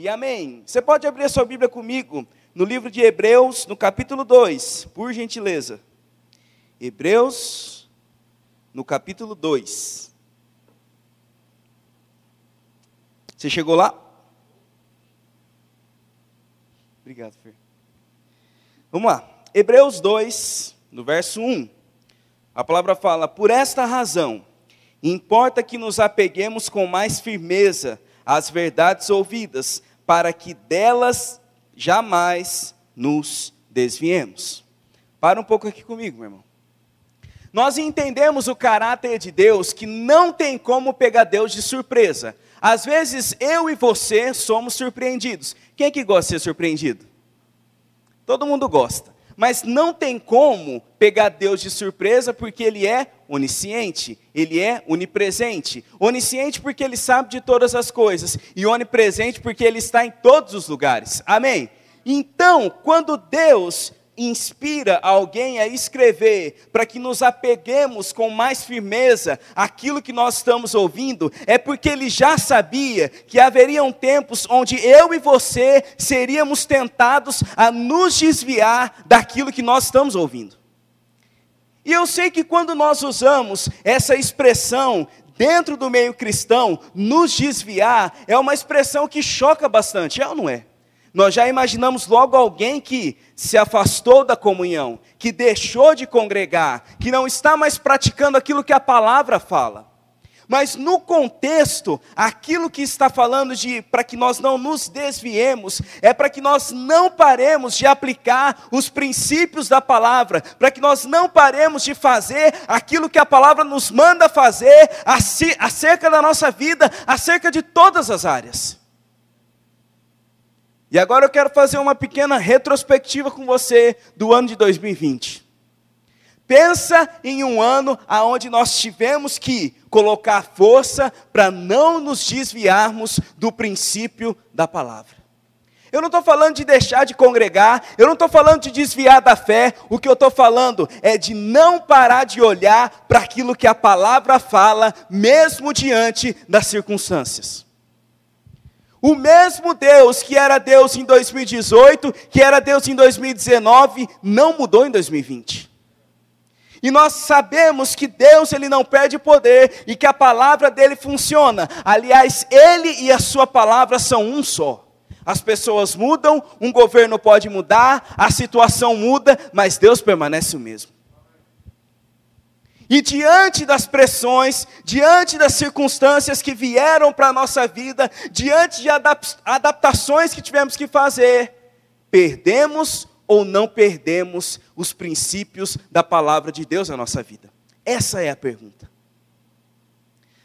e amém. Você pode abrir a sua Bíblia comigo no livro de Hebreus, no capítulo 2, por gentileza. Hebreus, no capítulo 2. Você chegou lá? Obrigado, Fer. Vamos lá. Hebreus 2, no verso 1. A palavra fala: Por esta razão, importa que nos apeguemos com mais firmeza às verdades ouvidas, para que delas jamais nos desviemos. Para um pouco aqui comigo, meu irmão. Nós entendemos o caráter de Deus que não tem como pegar Deus de surpresa. Às vezes eu e você somos surpreendidos. Quem é que gosta de ser surpreendido? Todo mundo gosta. Mas não tem como pegar Deus de surpresa porque Ele é onisciente, Ele é onipresente. Onisciente porque Ele sabe de todas as coisas, e onipresente porque Ele está em todos os lugares. Amém? Então, quando Deus inspira alguém a escrever para que nos apeguemos com mais firmeza àquilo que nós estamos ouvindo, é porque ele já sabia que haveriam tempos onde eu e você seríamos tentados a nos desviar daquilo que nós estamos ouvindo. E eu sei que quando nós usamos essa expressão dentro do meio cristão, nos desviar, é uma expressão que choca bastante, é ou não é? Nós já imaginamos logo alguém que se afastou da comunhão, que deixou de congregar, que não está mais praticando aquilo que a palavra fala. Mas no contexto, aquilo que está falando de para que nós não nos desviemos, é para que nós não paremos de aplicar os princípios da palavra, para que nós não paremos de fazer aquilo que a palavra nos manda fazer acerca da nossa vida, acerca de todas as áreas. E agora eu quero fazer uma pequena retrospectiva com você do ano de 2020. Pensa em um ano aonde nós tivemos que colocar força para não nos desviarmos do princípio da palavra. Eu não estou falando de deixar de congregar, eu não estou falando de desviar da fé, o que eu estou falando é de não parar de olhar para aquilo que a palavra fala, mesmo diante das circunstâncias. O mesmo Deus que era Deus em 2018, que era Deus em 2019, não mudou em 2020. E nós sabemos que Deus ele não perde poder e que a palavra dele funciona. Aliás, ele e a sua palavra são um só. As pessoas mudam, um governo pode mudar, a situação muda, mas Deus permanece o mesmo. E diante das pressões, diante das circunstâncias que vieram para a nossa vida, diante de adaptações que tivemos que fazer, perdemos ou não perdemos os princípios da palavra de Deus na nossa vida? Essa é a pergunta.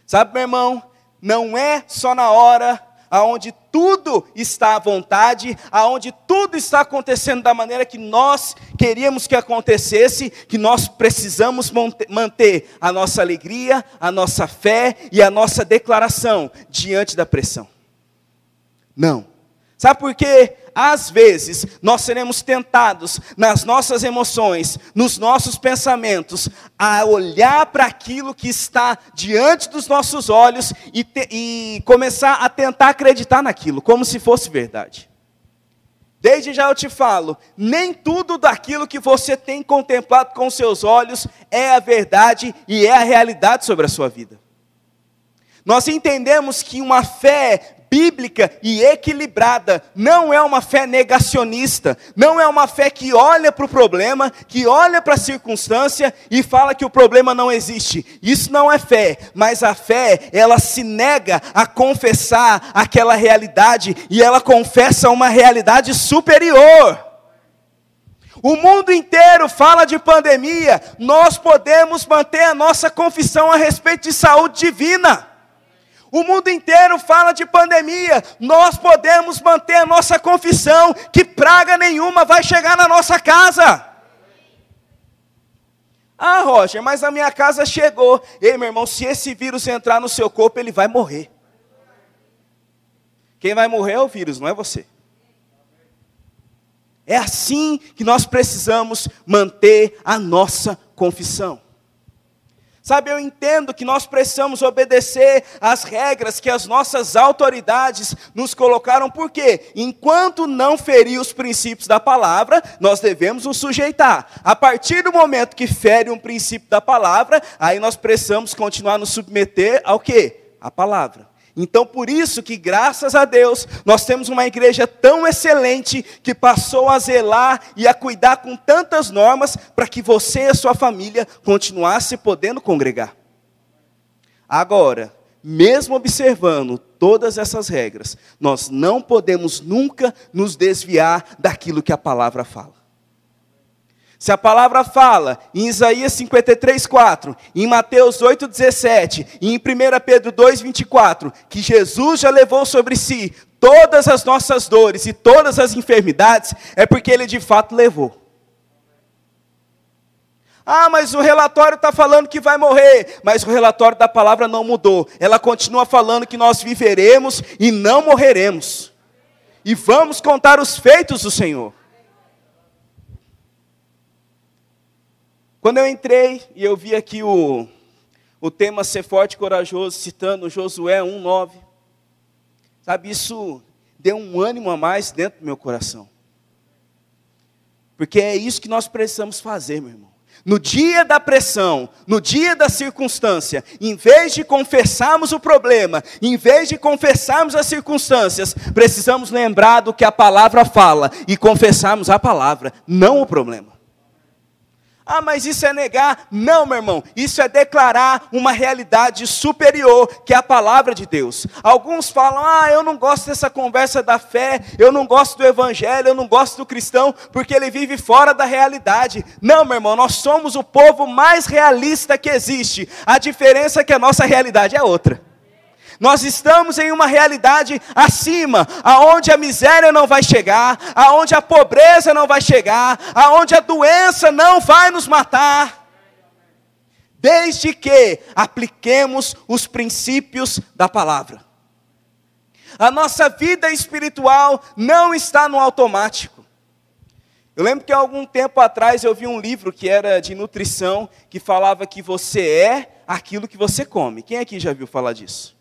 Sabe, meu irmão, não é só na hora aonde tudo está à vontade, aonde tudo está acontecendo da maneira que nós queríamos que acontecesse, que nós precisamos manter a nossa alegria, a nossa fé e a nossa declaração diante da pressão. Não. Sabe por quê? Às vezes, nós seremos tentados nas nossas emoções, nos nossos pensamentos, a olhar para aquilo que está diante dos nossos olhos e, te, e começar a tentar acreditar naquilo, como se fosse verdade. Desde já eu te falo, nem tudo daquilo que você tem contemplado com seus olhos é a verdade e é a realidade sobre a sua vida. Nós entendemos que uma fé bíblica e equilibrada, não é uma fé negacionista, não é uma fé que olha para o problema, que olha para a circunstância e fala que o problema não existe. Isso não é fé, mas a fé, ela se nega a confessar aquela realidade e ela confessa uma realidade superior. O mundo inteiro fala de pandemia, nós podemos manter a nossa confissão a respeito de saúde divina. O mundo inteiro fala de pandemia. Nós podemos manter a nossa confissão que praga nenhuma vai chegar na nossa casa. Ah, Roger, mas a minha casa chegou. Ei, meu irmão, se esse vírus entrar no seu corpo, ele vai morrer. Quem vai morrer é o vírus, não é você. É assim que nós precisamos manter a nossa confissão. Sabe, eu entendo que nós precisamos obedecer às regras que as nossas autoridades nos colocaram, porque enquanto não ferir os princípios da palavra, nós devemos nos sujeitar. A partir do momento que fere um princípio da palavra, aí nós precisamos continuar nos submeter ao quê? A palavra. Então, por isso que, graças a Deus, nós temos uma igreja tão excelente que passou a zelar e a cuidar com tantas normas para que você e a sua família continuasse podendo congregar. Agora, mesmo observando todas essas regras, nós não podemos nunca nos desviar daquilo que a palavra fala. Se a palavra fala em Isaías 53, 4, em Mateus 8, 17 e em 1 Pedro 2, 24, que Jesus já levou sobre si todas as nossas dores e todas as enfermidades, é porque ele de fato levou. Ah, mas o relatório está falando que vai morrer, mas o relatório da palavra não mudou. Ela continua falando que nós viveremos e não morreremos. E vamos contar os feitos do Senhor. Quando eu entrei e eu vi aqui o, o tema ser forte e corajoso, citando Josué 1,9, sabe, isso deu um ânimo a mais dentro do meu coração. Porque é isso que nós precisamos fazer, meu irmão. No dia da pressão, no dia da circunstância, em vez de confessarmos o problema, em vez de confessarmos as circunstâncias, precisamos lembrar do que a palavra fala e confessarmos a palavra, não o problema. Ah, mas isso é negar? Não, meu irmão. Isso é declarar uma realidade superior, que é a palavra de Deus. Alguns falam: ah, eu não gosto dessa conversa da fé, eu não gosto do evangelho, eu não gosto do cristão, porque ele vive fora da realidade. Não, meu irmão, nós somos o povo mais realista que existe. A diferença é que a nossa realidade é outra. Nós estamos em uma realidade acima, aonde a miséria não vai chegar, aonde a pobreza não vai chegar, aonde a doença não vai nos matar. Desde que apliquemos os princípios da palavra. A nossa vida espiritual não está no automático. Eu lembro que algum tempo atrás eu vi um livro que era de nutrição, que falava que você é aquilo que você come. Quem aqui já viu falar disso?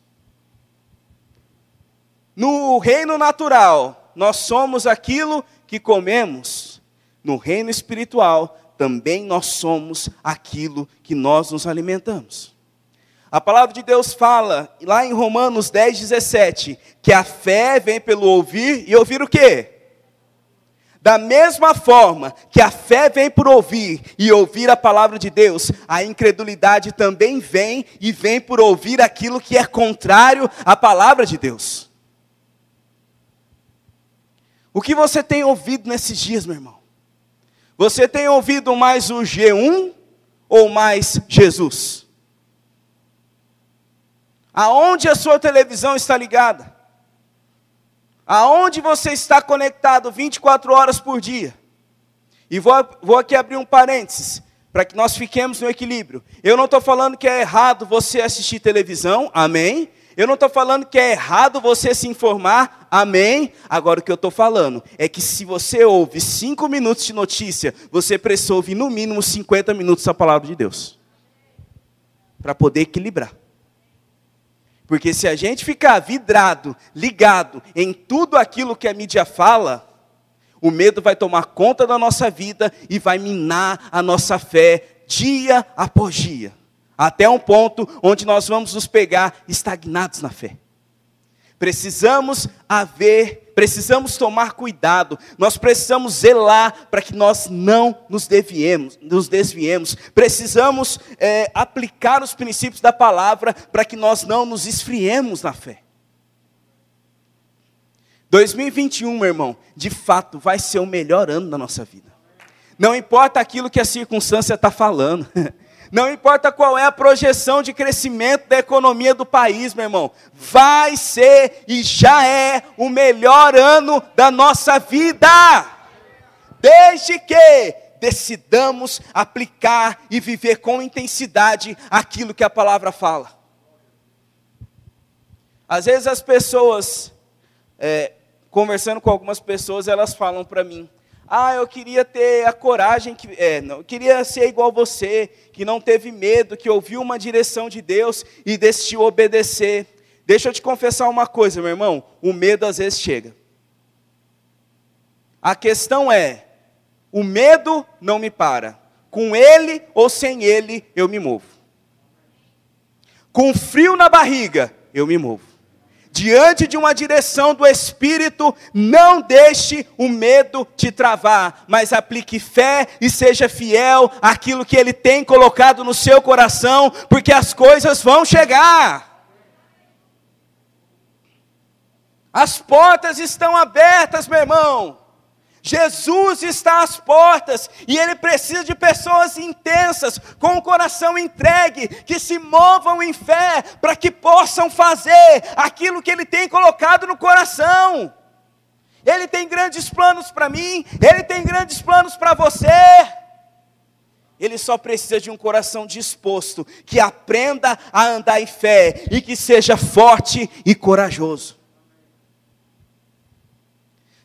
No reino natural, nós somos aquilo que comemos. No reino espiritual, também nós somos aquilo que nós nos alimentamos. A palavra de Deus fala, lá em Romanos 10, 17, que a fé vem pelo ouvir, e ouvir o quê? Da mesma forma que a fé vem por ouvir e ouvir a palavra de Deus, a incredulidade também vem e vem por ouvir aquilo que é contrário à palavra de Deus. O que você tem ouvido nesses dias, meu irmão? Você tem ouvido mais o G1 ou mais Jesus? Aonde a sua televisão está ligada? Aonde você está conectado 24 horas por dia? E vou, vou aqui abrir um parênteses, para que nós fiquemos no equilíbrio. Eu não estou falando que é errado você assistir televisão, amém? Eu não estou falando que é errado você se informar, amém? Agora o que eu estou falando é que se você ouve cinco minutos de notícia, você precisa ouvir no mínimo 50 minutos da palavra de Deus. Para poder equilibrar. Porque se a gente ficar vidrado, ligado em tudo aquilo que a mídia fala, o medo vai tomar conta da nossa vida e vai minar a nossa fé dia após dia até um ponto onde nós vamos nos pegar estagnados na fé. Precisamos haver, precisamos tomar cuidado, nós precisamos zelar para que nós não nos desviemos, nos desviemos. Precisamos é, aplicar os princípios da palavra para que nós não nos esfriemos na fé. 2021, meu irmão, de fato vai ser o melhor ano da nossa vida. Não importa aquilo que a circunstância está falando. Não importa qual é a projeção de crescimento da economia do país, meu irmão, vai ser e já é o melhor ano da nossa vida. Desde que decidamos aplicar e viver com intensidade aquilo que a palavra fala. Às vezes as pessoas, é, conversando com algumas pessoas, elas falam para mim: Ah, eu queria ter a coragem, que, é, não, eu queria ser igual você, que não teve medo, que ouviu uma direção de Deus e decidiu obedecer. Deixa eu te confessar uma coisa, meu irmão: o medo às vezes chega. A questão é: o medo não me para, com ele ou sem ele eu me movo. Com frio na barriga, eu me movo diante de uma direção do Espírito, não deixe o medo te travar, mas aplique fé e seja fiel àquilo que Ele tem colocado no seu coração, porque as coisas vão chegar. As portas estão abertas, meu irmão. Jesus está às portas e ele precisa de pessoas intensas, com o coração entregue, que se movam em fé, para que possam fazer aquilo que ele tem colocado no coração. Ele tem grandes planos para mim, ele tem grandes planos para você. Ele só precisa de um coração disposto, que aprenda a andar em fé e que seja forte e corajoso.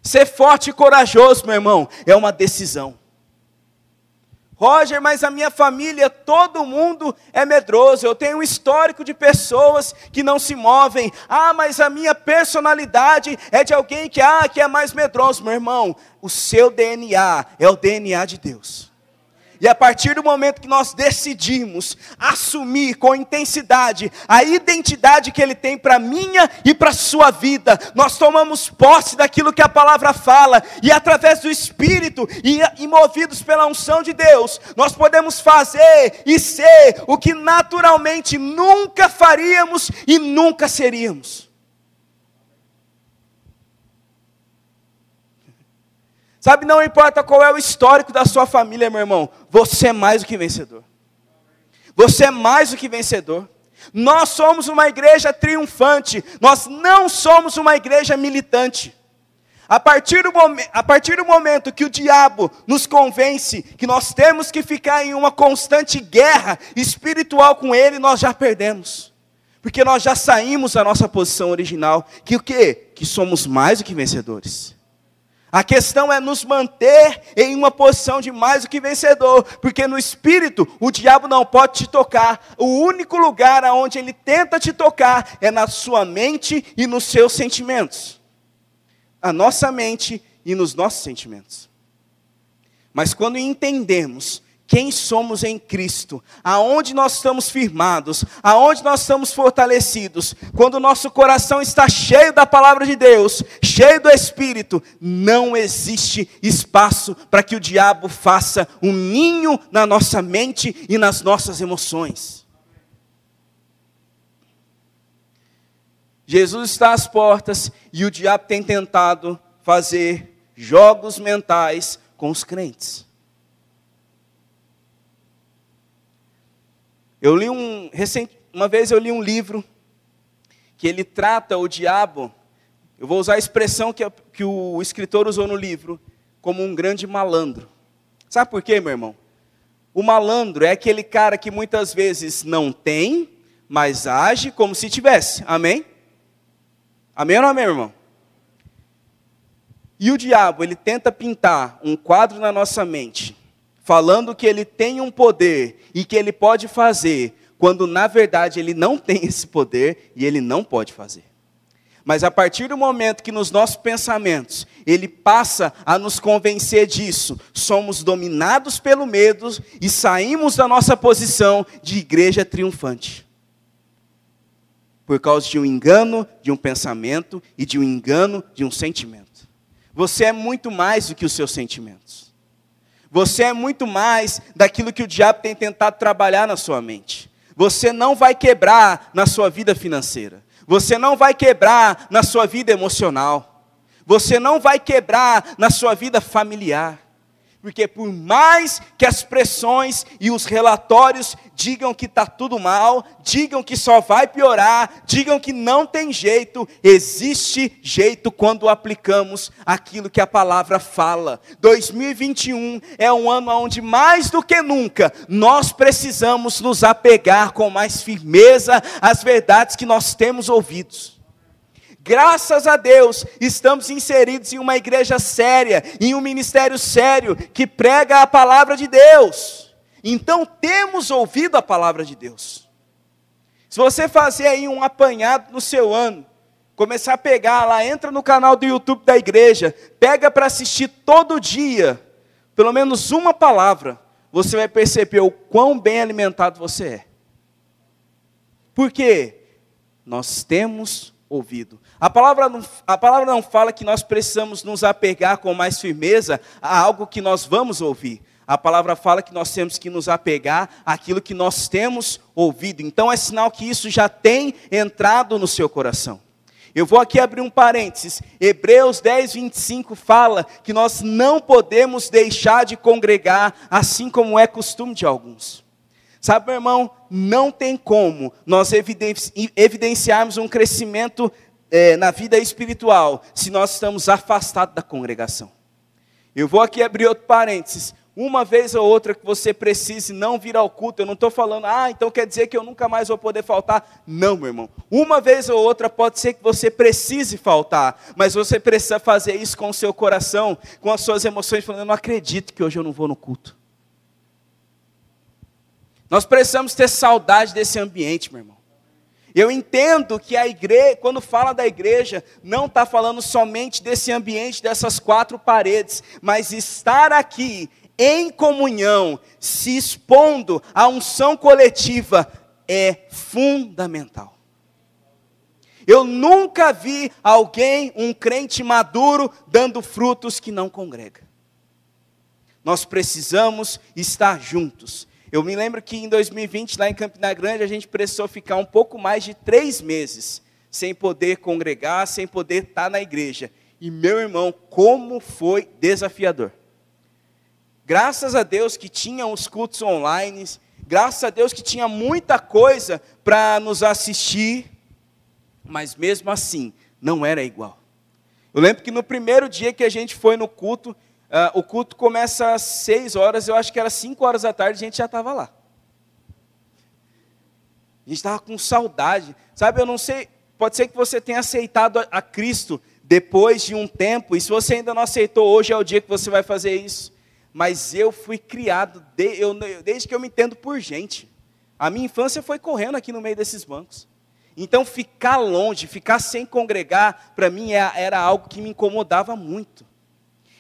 Ser forte e corajoso, meu irmão, é uma decisão. Roger, mas a minha família, todo mundo é medroso. Eu tenho um histórico de pessoas que não se movem. Ah, mas a minha personalidade é de alguém que, ah, que é mais medroso. Meu irmão, o seu DNA é o DNA de Deus. E a partir do momento que nós decidimos assumir com intensidade a identidade que Ele tem para minha e para sua vida, nós tomamos posse daquilo que a palavra fala, e através do Espírito e, e movidos pela unção de Deus, nós podemos fazer e ser o que naturalmente nunca faríamos e nunca seríamos. Sabe, não importa qual é o histórico da sua família, meu irmão, você é mais do que vencedor. Você é mais do que vencedor. Nós somos uma igreja triunfante, nós não somos uma igreja militante. A partir, do a partir do momento que o diabo nos convence que nós temos que ficar em uma constante guerra espiritual com ele, nós já perdemos. Porque nós já saímos da nossa posição original, que o quê? Que somos mais do que vencedores. A questão é nos manter em uma posição de mais do que vencedor, porque no espírito o diabo não pode te tocar. O único lugar aonde ele tenta te tocar é na sua mente e nos seus sentimentos. A nossa mente e nos nossos sentimentos. Mas quando entendemos quem somos em Cristo, aonde nós estamos firmados, aonde nós estamos fortalecidos, quando o nosso coração está cheio da palavra de Deus, cheio do Espírito, não existe espaço para que o diabo faça um ninho na nossa mente e nas nossas emoções. Jesus está às portas e o diabo tem tentado fazer jogos mentais com os crentes. Eu li um recente, uma vez eu li um livro que ele trata o diabo. Eu vou usar a expressão que, que o escritor usou no livro como um grande malandro. Sabe por quê, meu irmão? O malandro é aquele cara que muitas vezes não tem, mas age como se tivesse. Amém? Amém ou não amém, irmão? E o diabo, ele tenta pintar um quadro na nossa mente falando que ele tem um poder e que ele pode fazer, quando na verdade ele não tem esse poder e ele não pode fazer. Mas a partir do momento que nos nossos pensamentos ele passa a nos convencer disso, somos dominados pelo medo e saímos da nossa posição de igreja triunfante. Por causa de um engano de um pensamento e de um engano de um sentimento. Você é muito mais do que os seus sentimentos. Você é muito mais daquilo que o diabo tem tentado trabalhar na sua mente. Você não vai quebrar na sua vida financeira. Você não vai quebrar na sua vida emocional. Você não vai quebrar na sua vida familiar. Porque por mais que as pressões e os relatórios digam que está tudo mal, digam que só vai piorar, digam que não tem jeito, existe jeito quando aplicamos aquilo que a palavra fala. 2021 é um ano onde mais do que nunca nós precisamos nos apegar com mais firmeza às verdades que nós temos ouvidos graças a Deus, estamos inseridos em uma igreja séria, em um ministério sério, que prega a palavra de Deus. Então temos ouvido a palavra de Deus. Se você fazer aí um apanhado no seu ano, começar a pegar lá, entra no canal do YouTube da igreja, pega para assistir todo dia, pelo menos uma palavra, você vai perceber o quão bem alimentado você é. Por quê? Nós temos ouvido. A palavra, não, a palavra não fala que nós precisamos nos apegar com mais firmeza a algo que nós vamos ouvir. A palavra fala que nós temos que nos apegar àquilo que nós temos ouvido. Então é sinal que isso já tem entrado no seu coração. Eu vou aqui abrir um parênteses. Hebreus 10, 25 fala que nós não podemos deixar de congregar, assim como é costume de alguns. Sabe, meu irmão, não tem como nós evidenciarmos um crescimento é, na vida espiritual se nós estamos afastados da congregação. Eu vou aqui abrir outro parênteses. Uma vez ou outra que você precise não vir ao culto, eu não estou falando, ah, então quer dizer que eu nunca mais vou poder faltar. Não, meu irmão. Uma vez ou outra pode ser que você precise faltar, mas você precisa fazer isso com o seu coração, com as suas emoções, falando, eu não acredito que hoje eu não vou no culto. Nós precisamos ter saudade desse ambiente, meu irmão. Eu entendo que a igreja, quando fala da igreja, não está falando somente desse ambiente, dessas quatro paredes, mas estar aqui em comunhão, se expondo à unção coletiva, é fundamental. Eu nunca vi alguém, um crente maduro, dando frutos que não congrega. Nós precisamos estar juntos. Eu me lembro que em 2020, lá em Campina Grande, a gente precisou ficar um pouco mais de três meses sem poder congregar, sem poder estar na igreja. E meu irmão, como foi desafiador. Graças a Deus que tinha os cultos online, graças a Deus que tinha muita coisa para nos assistir, mas mesmo assim, não era igual. Eu lembro que no primeiro dia que a gente foi no culto, Uh, o culto começa às seis horas, eu acho que era cinco horas da tarde, a gente já estava lá. A gente estava com saudade. Sabe, eu não sei, pode ser que você tenha aceitado a, Cristo depois de um tempo, e se você ainda não aceitou, hoje é o dia que você vai fazer isso. Mas eu fui criado, de, eu, desde que eu me entendo por gente. A minha infância foi correndo aqui no meio desses bancos. Então, ficar longe, ficar sem congregar, para mim é, era algo que me incomodava muito.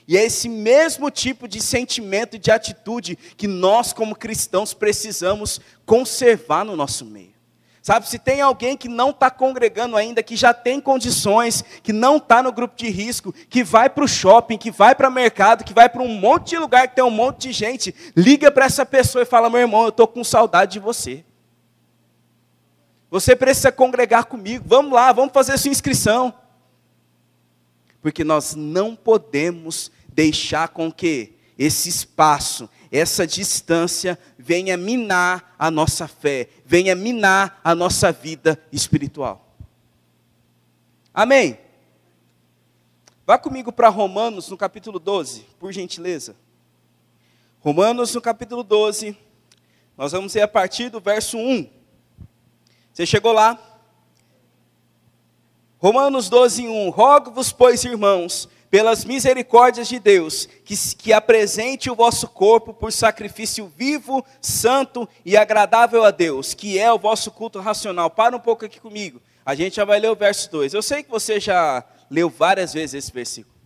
E é esse mesmo tipo de sentimento e de atitude que nós, como cristãos, precisamos conservar no nosso meio. Sabe, se tem alguém que não está congregando ainda, que já tem condições, que não está no grupo de risco, que vai para o shopping, que vai para o mercado, que vai para um monte de lugar que tem um monte de gente, liga para essa pessoa e fala: meu irmão, eu estou com saudade de você. Você precisa congregar comigo, vamos lá, vamos fazer sua inscrição. Porque nós não podemos deixar com que esse espaço, essa distância venha minar a nossa fé, venha minar a nossa vida espiritual. Amém? Vá comigo para Romanos no capítulo 12, por gentileza. Romanos no capítulo 12, nós vamos ler a partir do verso 1. Você chegou lá? Romanos 12, 1. Rogo-vos, pois, irmãos, pelas misericórdias de Deus, que, que apresente o vosso corpo por sacrifício vivo, santo e agradável a Deus, que é o vosso culto racional. Para um pouco aqui comigo, a gente já vai ler o verso 2. Eu sei que você já leu várias vezes esse versículo.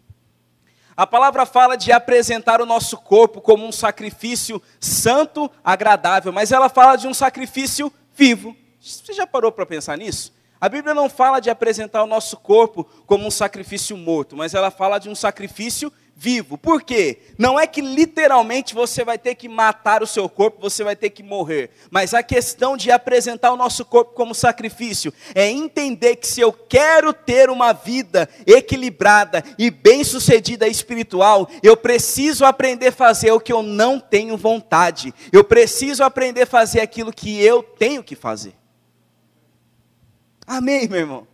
A palavra fala de apresentar o nosso corpo como um sacrifício santo, agradável, mas ela fala de um sacrifício vivo. Você já parou para pensar nisso? A Bíblia não fala de apresentar o nosso corpo como um sacrifício morto, mas ela fala de um sacrifício vivo. Por quê? Não é que literalmente você vai ter que matar o seu corpo, você vai ter que morrer. Mas a questão de apresentar o nosso corpo como sacrifício é entender que se eu quero ter uma vida equilibrada e bem-sucedida espiritual, eu preciso aprender a fazer o que eu não tenho vontade. Eu preciso aprender a fazer aquilo que eu tenho que fazer. Amém, meu irmão?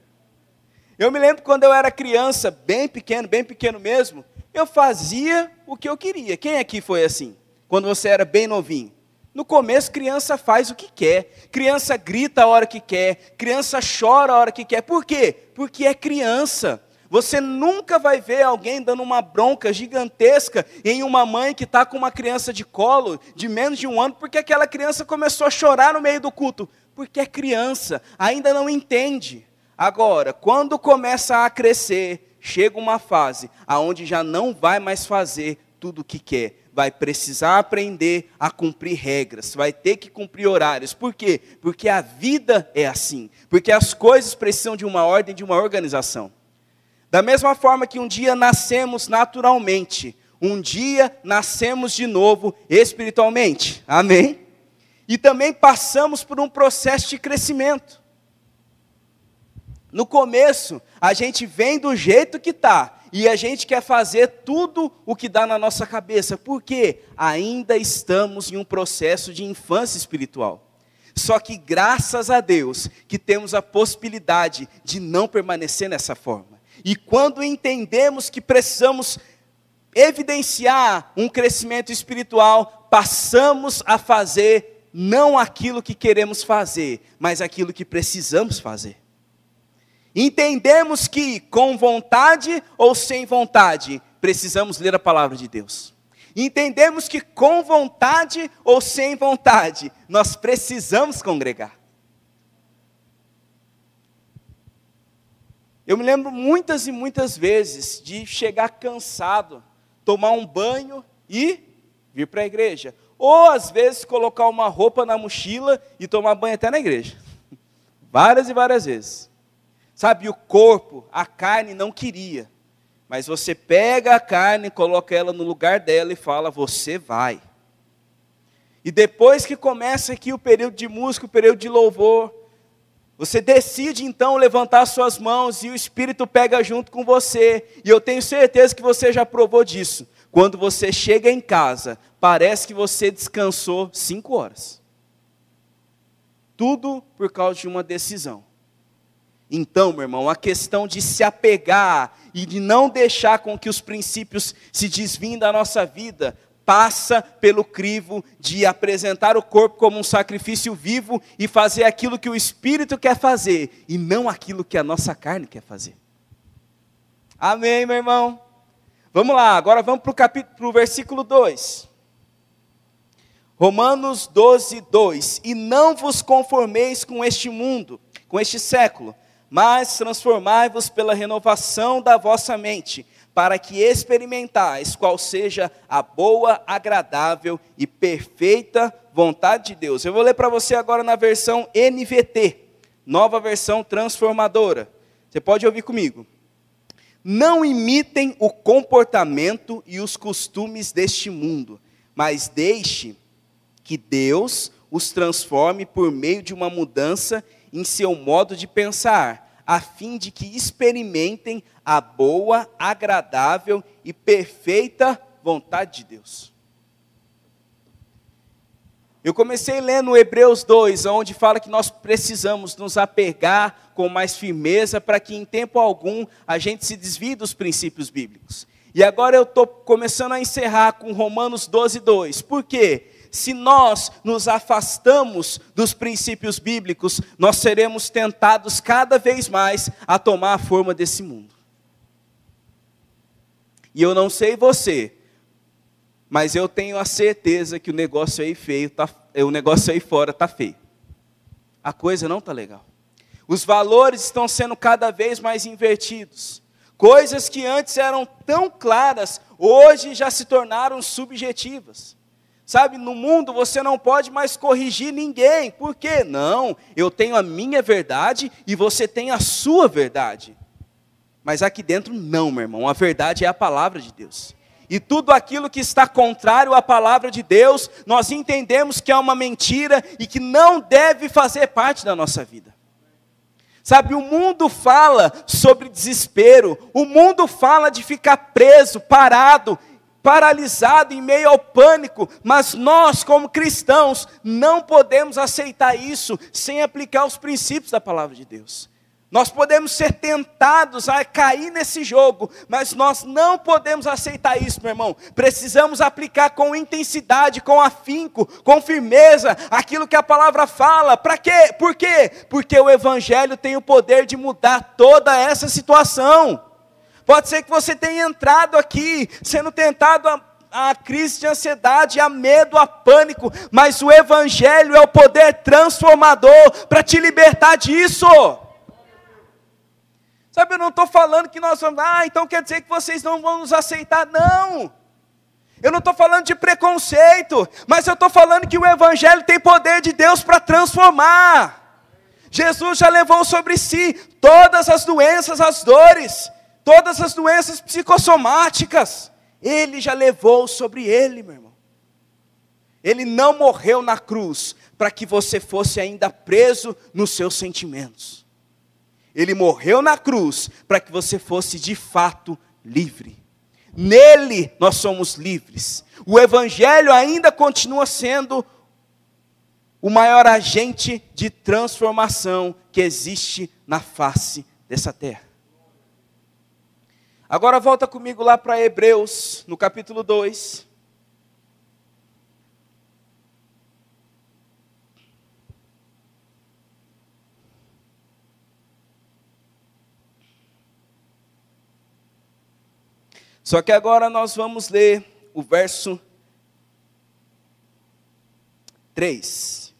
Eu me lembro quando eu era criança, bem pequeno, bem pequeno mesmo, eu fazia o que eu queria. Quem aqui foi assim? Quando você era bem novinho? No começo, criança faz o que quer, criança grita a hora que quer, criança chora a hora que quer. Por quê? Porque é criança. Você nunca vai ver alguém dando uma bronca gigantesca em uma mãe que está com uma criança de colo de menos de um ano, porque aquela criança começou a chorar no meio do culto. Porque é criança, ainda não entende. Agora, quando começa a crescer, chega uma fase aonde já não vai mais fazer tudo o que quer, vai precisar aprender a cumprir regras, vai ter que cumprir horários. Por quê? Porque a vida é assim, porque as coisas precisam de uma ordem, de uma organização. Da mesma forma que um dia nascemos naturalmente, um dia nascemos de novo espiritualmente. Amém? E também passamos por um processo de crescimento. No começo, a gente vem do jeito que está e a gente quer fazer tudo o que dá na nossa cabeça, porque ainda estamos em um processo de infância espiritual. Só que graças a Deus que temos a possibilidade de não permanecer nessa forma. E quando entendemos que precisamos evidenciar um crescimento espiritual, passamos a fazer não aquilo que queremos fazer, mas aquilo que precisamos fazer. Entendemos que, com vontade ou sem vontade, precisamos ler a palavra de Deus. Entendemos que, com vontade ou sem vontade, nós precisamos congregar. Eu me lembro muitas e muitas vezes de chegar cansado, tomar um banho e vir para a igreja. Ou às vezes colocar uma roupa na mochila e tomar banho até na igreja. Várias e várias vezes. Sabe, o corpo, a carne não queria. Mas você pega a carne, coloca ela no lugar dela e fala: Você vai. E depois que começa aqui o período de música, o período de louvor, você decide então levantar suas mãos e o Espírito pega junto com você. E eu tenho certeza que você já provou disso. Quando você chega em casa, parece que você descansou cinco horas. Tudo por causa de uma decisão. Então, meu irmão, a questão de se apegar e de não deixar com que os princípios se desviem da nossa vida passa pelo crivo de apresentar o corpo como um sacrifício vivo e fazer aquilo que o Espírito quer fazer e não aquilo que a nossa carne quer fazer. Amém, meu irmão? Vamos lá, agora vamos para o capítulo, versículo 2. Romanos 12, 2. E não vos conformeis com este mundo, com este século, mas transformai-vos pela renovação da vossa mente para que experimentais qual seja a boa, agradável e perfeita vontade de Deus. Eu vou ler para você agora na versão NVT, nova versão transformadora. Você pode ouvir comigo. Não imitem o comportamento e os costumes deste mundo, mas deixe que Deus os transforme por meio de uma mudança em seu modo de pensar a fim de que experimentem a boa, agradável e perfeita vontade de Deus. Eu comecei lendo Hebreus 2, onde fala que nós precisamos nos apegar com mais firmeza para que em tempo algum a gente se desvie dos princípios bíblicos. E agora eu estou começando a encerrar com Romanos 12, 2. Por quê? se nós nos afastamos dos princípios bíblicos, nós seremos tentados cada vez mais a tomar a forma desse mundo. E eu não sei você, mas eu tenho a certeza que o negócio aí feio tá, o negócio aí fora tá feio. A coisa não tá legal. Os valores estão sendo cada vez mais invertidos. Coisas que antes eram tão claras, hoje já se tornaram subjetivas. Sabe, no mundo você não pode mais corrigir ninguém. Por quê? Não, eu tenho a minha verdade e você tem a sua verdade. Mas aqui dentro, não, meu irmão. A verdade é a palavra de Deus. E tudo aquilo que está contrário à palavra de Deus, nós entendemos que é uma mentira e que não deve fazer parte da nossa vida. Sabe, o mundo fala sobre desespero, o mundo fala de ficar preso, parado, paralisado em meio ao pânico, mas nós, como cristãos, não podemos aceitar isso sem aplicar os princípios da palavra de Deus. Nós podemos ser tentados a cair nesse jogo, mas nós não podemos aceitar isso, meu irmão. Precisamos aplicar com intensidade, com afinco, com firmeza aquilo que a palavra fala. Para quê? Por quê? Porque o evangelho tem o poder de mudar toda essa situação. Pode ser que você tenha entrado aqui sendo tentado a a crise de ansiedade, a medo, a pânico, mas o Evangelho é o poder transformador para te libertar disso. Sabe, eu não estou falando que nós vamos, ah, então quer dizer que vocês não vão nos aceitar. Não. Eu não estou falando de preconceito, mas eu estou falando que o Evangelho tem poder de Deus para transformar. Jesus já levou sobre si todas as doenças, as dores, todas as doenças psicossomáticas. Ele já levou sobre ele, meu irmão. Ele não morreu na cruz para que você fosse ainda preso nos seus sentimentos. Ele morreu na cruz para que você fosse de fato livre. Nele nós somos livres. O Evangelho ainda continua sendo o maior agente de transformação que existe na face dessa terra. Agora volta comigo lá para Hebreus, no capítulo 2. Só que agora nós vamos ler o verso 3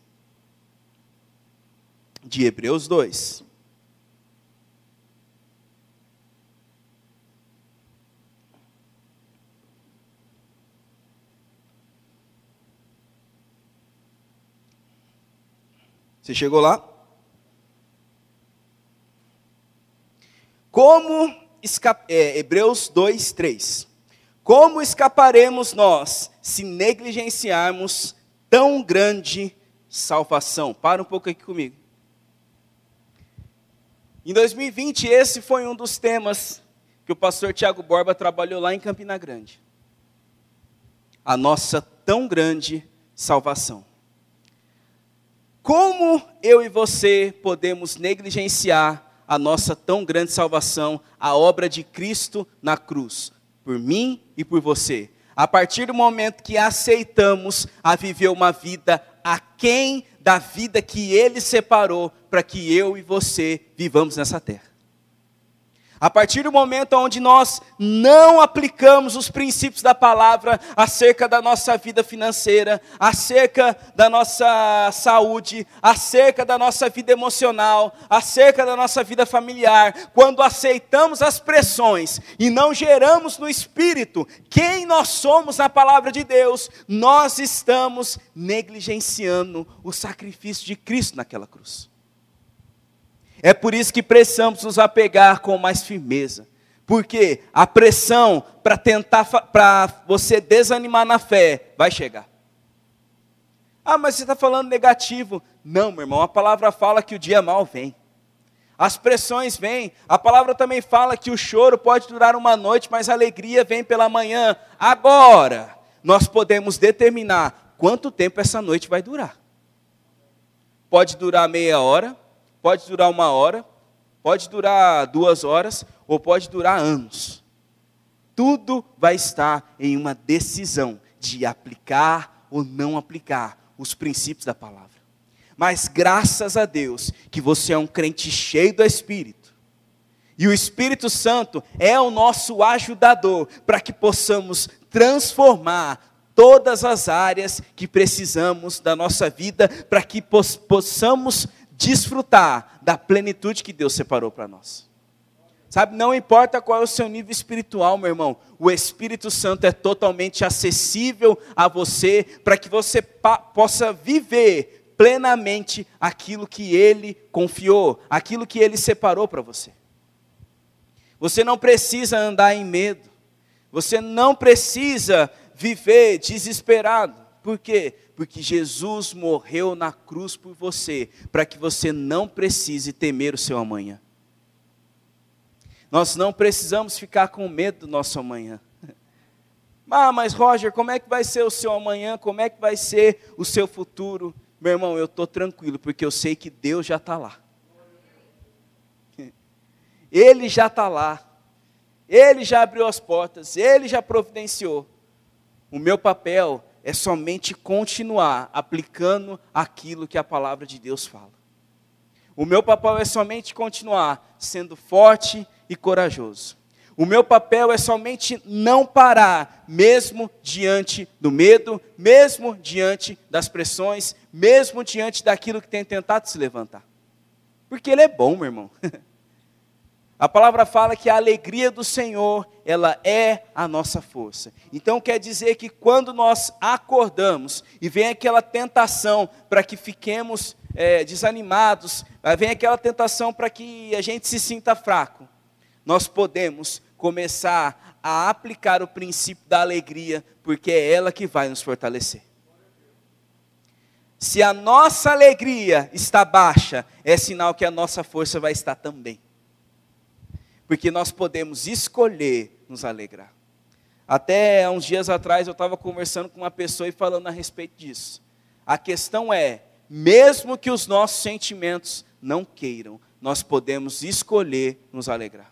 de Hebreus 2. Você chegou lá? Como Hebreus 2, 3. Como escaparemos nós se negligenciarmos tão grande salvação? Para um pouco aqui comigo. Em 2020, esse foi um dos temas que o pastor Tiago Borba trabalhou lá em Campina Grande. A nossa tão grande salvação. Como eu e você podemos negligenciar a nossa tão grande salvação, a obra de Cristo na cruz, por mim e por você. A partir do momento que aceitamos a viver uma vida aquém da vida que Ele separou para que eu e você vivamos nessa terra. A partir do momento onde nós não aplicamos os princípios da palavra acerca da nossa vida financeira, acerca da nossa saúde, acerca da nossa vida emocional, acerca da nossa vida familiar, quando aceitamos as pressões e não geramos no espírito quem nós somos na palavra de Deus, nós estamos negligenciando o sacrifício de Cristo naquela cruz. É por isso que precisamos nos apegar com mais firmeza. Porque a pressão para tentar para você desanimar na fé vai chegar. Ah, mas você está falando negativo. Não, meu irmão, a palavra fala que o dia mal vem. As pressões vêm. A palavra também fala que o choro pode durar uma noite, mas a alegria vem pela manhã. Agora, nós podemos determinar quanto tempo essa noite vai durar. Pode durar meia hora, pode durar uma hora, pode durar duas horas, ou pode durar anos. Tudo vai estar em uma decisão de aplicar ou não aplicar os princípios da palavra. Mas graças a Deus que você é um crente cheio do Espírito. E o Espírito Santo é o nosso ajudador para que possamos transformar todas as áreas que precisamos da nossa vida, para que possamos desfrutar da plenitude que Deus separou para nós. Sabe, não importa qual é o seu nível espiritual, meu irmão, o Espírito Santo é totalmente acessível a você para que você possa viver plenamente aquilo que ele confiou, aquilo que ele separou para você. Você não precisa andar em medo, você não precisa viver desesperado, por quê? Porque Jesus morreu na cruz por você, para que você não precise temer o seu amanhã. Nós não precisamos ficar com medo do nosso amanhã. Ah, mas Roger, como é que vai ser o seu amanhã? Como é que vai ser o seu futuro? Meu irmão, eu estou tranquilo, porque eu sei que Deus já está lá. Ele já está lá. Ele já abriu as portas, ele já providenciou. O meu papel é somente continuar aplicando aquilo que a palavra de Deus fala. O meu papel é somente continuar sendo forte e corajoso. O meu papel é somente não parar, mesmo diante do medo, mesmo diante das pressões, mesmo diante daquilo que tem tentado se levantar. Porque Ele é bom, meu irmão. A palavra fala que a alegria do Senhor, ela é a nossa força. Então quer dizer que quando nós acordamos e vem aquela tentação para que fiquemos é, desanimados, vem aquela tentação para que a gente se sinta fraco, nós podemos começar a aplicar o princípio da alegria, porque é ela que vai nos fortalecer. Se a nossa alegria está baixa, é sinal que a nossa força vai estar também. Porque nós podemos escolher nos alegrar. Até uns dias atrás eu estava conversando com uma pessoa e falando a respeito disso. A questão é, mesmo que os nossos sentimentos não queiram, nós podemos escolher nos alegrar.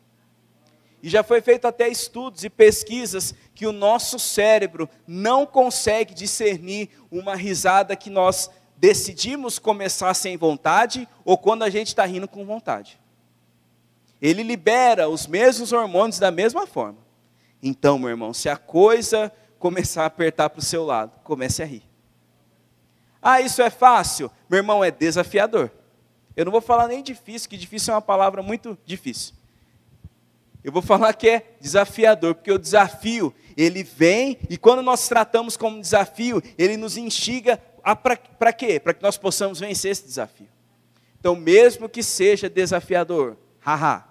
E já foi feito até estudos e pesquisas que o nosso cérebro não consegue discernir uma risada que nós decidimos começar sem vontade ou quando a gente está rindo com vontade. Ele libera os mesmos hormônios da mesma forma. Então, meu irmão, se a coisa começar a apertar para o seu lado, comece a rir. Ah, isso é fácil? Meu irmão, é desafiador. Eu não vou falar nem difícil, que difícil é uma palavra muito difícil. Eu vou falar que é desafiador, porque o desafio, ele vem, e quando nós tratamos como desafio, ele nos instiga para quê? Para que nós possamos vencer esse desafio. Então, mesmo que seja desafiador, haha.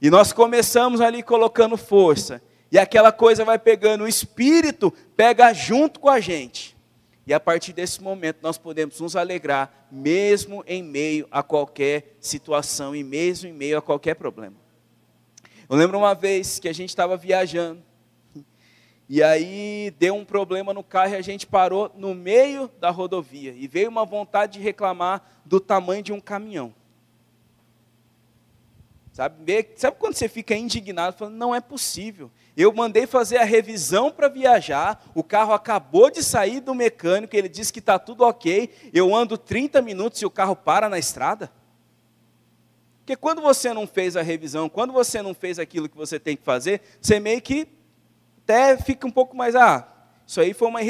E nós começamos ali colocando força, e aquela coisa vai pegando, o espírito pega junto com a gente. E a partir desse momento nós podemos nos alegrar, mesmo em meio a qualquer situação e mesmo em meio a qualquer problema. Eu lembro uma vez que a gente estava viajando, e aí deu um problema no carro e a gente parou no meio da rodovia. E veio uma vontade de reclamar do tamanho de um caminhão. Sabe, sabe quando você fica indignado, falando, não é possível. Eu mandei fazer a revisão para viajar, o carro acabou de sair do mecânico, ele disse que está tudo ok, eu ando 30 minutos e o carro para na estrada. Porque quando você não fez a revisão, quando você não fez aquilo que você tem que fazer, você meio que até fica um pouco mais, ah, isso aí foi uma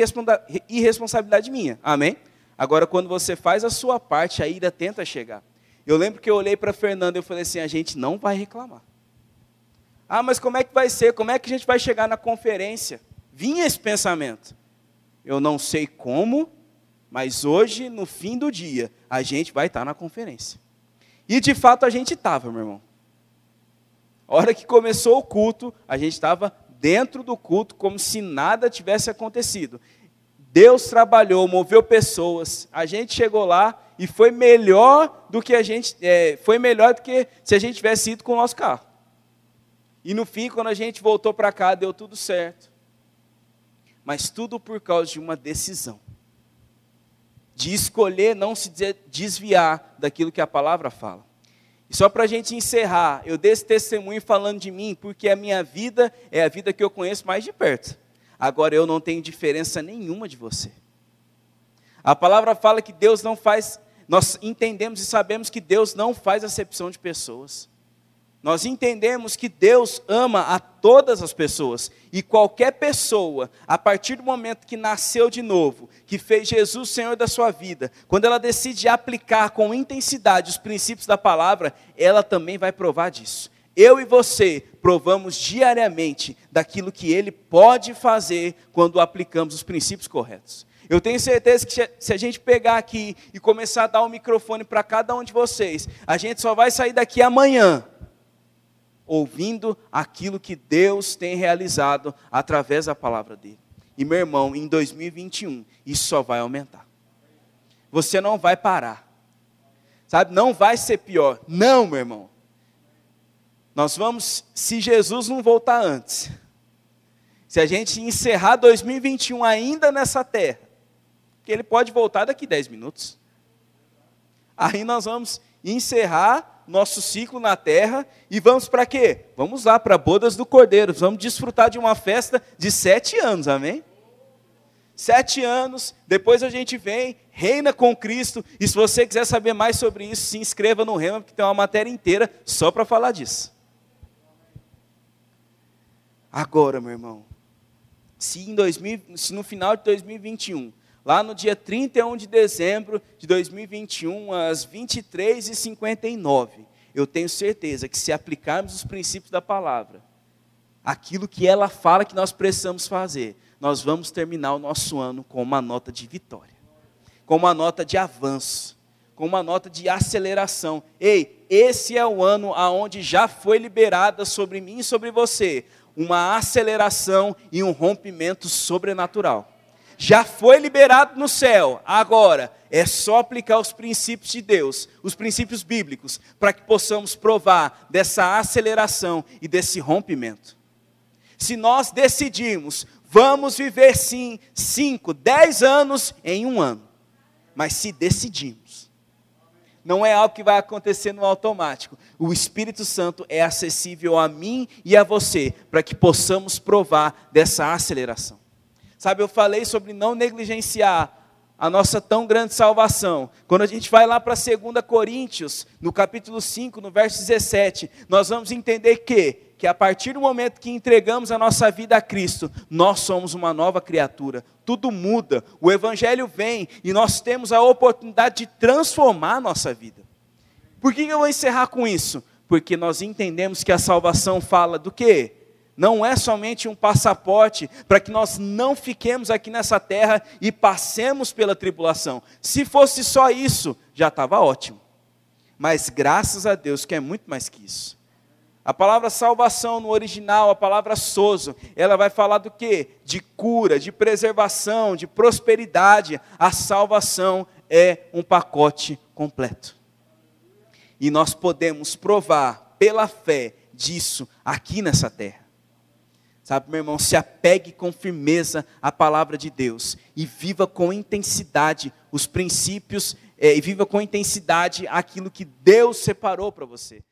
irresponsabilidade minha, amém? Agora, quando você faz a sua parte, a ira tenta chegar. Eu lembro que eu olhei para Fernando e falei assim: a gente não vai reclamar. Ah, mas como é que vai ser? Como é que a gente vai chegar na conferência? Vinha esse pensamento. Eu não sei como, mas hoje, no fim do dia, a gente vai estar na conferência. E de fato a gente estava, meu irmão. A hora que começou o culto, a gente estava dentro do culto como se nada tivesse acontecido. Deus trabalhou, moveu pessoas. A gente chegou lá e foi melhor do que a gente, é, foi melhor do que se a gente tivesse ido com o nosso carro. E no fim, quando a gente voltou para cá, deu tudo certo. Mas tudo por causa de uma decisão. De escolher não se desviar daquilo que a palavra fala. E só para a gente encerrar, eu dei esse testemunho falando de mim, porque a minha vida é a vida que eu conheço mais de perto. Agora eu não tenho diferença nenhuma de você. A palavra fala que Deus não faz, nós entendemos e sabemos que Deus não faz acepção de pessoas. Nós entendemos que Deus ama a todas as pessoas e qualquer pessoa, a partir do momento que nasceu de novo, que fez Jesus Senhor da sua vida, quando ela decide aplicar com intensidade os princípios da palavra, ela também vai provar disso. Eu e você provamos diariamente daquilo que ele pode fazer quando aplicamos os princípios corretos. Eu tenho certeza que se a gente pegar aqui e começar a dar o um microfone para cada um de vocês, a gente só vai sair daqui amanhã ouvindo aquilo que Deus tem realizado através da palavra dele. E meu irmão, em 2021, isso só vai aumentar. Você não vai parar. Sabe? Não vai ser pior. Não, meu irmão. Nós vamos, se Jesus não voltar antes, se a gente encerrar 2021 ainda nessa terra, que ele pode voltar daqui 10 minutos. Aí nós vamos encerrar nosso ciclo na terra e vamos para quê? Vamos lá para bodas do Cordeiro, vamos desfrutar de uma festa de sete anos, amém? Sete anos, depois a gente vem, reina com Cristo, e se você quiser saber mais sobre isso, se inscreva no Rema, porque tem uma matéria inteira só para falar disso. Agora, meu irmão, se, em 2000, se no final de 2021 lá no dia 31 de dezembro de 2021, às 23h59, eu tenho certeza que se aplicarmos os princípios da palavra, aquilo que ela fala que nós precisamos fazer, nós vamos terminar o nosso ano com uma nota de vitória, com uma nota de avanço, com uma nota de aceleração. Ei, esse é o ano aonde já foi liberada sobre mim e sobre você uma aceleração e um rompimento sobrenatural já foi liberado no céu. Agora, é só aplicar os princípios de Deus, os princípios bíblicos, para que possamos provar dessa aceleração e desse rompimento. Se nós decidirmos, vamos viver sim, cinco, dez anos em um ano. Mas se decidimos, não é algo que vai acontecer no automático. O Espírito Santo é acessível a mim e a você, para que possamos provar dessa aceleração. Sabe, eu falei sobre não negligenciar a nossa tão grande salvação. Quando a gente vai lá para 2 Coríntios, no capítulo 5, no verso 17, nós vamos entender que, que a partir do momento que entregamos a nossa vida a Cristo, nós somos uma nova criatura. Tudo muda, o Evangelho vem e nós temos a oportunidade de transformar a nossa vida. Por que eu vou encerrar com isso? Porque nós entendemos que a salvação fala do quê? não é somente um passaporte para que nós não fiquemos aqui nessa terra e passemos pela tribulação. Se fosse só isso, já estava ótimo. Mas graças a Deus que é muito mais que isso. A palavra salvação no original, a palavra sozo, ela vai falar do que? De cura, de preservação, de prosperidade. A salvação é um pacote completo. E nós podemos provar pela fé disso aqui nessa terra. Sabe, meu irmão, se apegue com firmeza à palavra de Deus e viva com intensidade os princípios é, e viva com intensidade aquilo que Deus separou para você.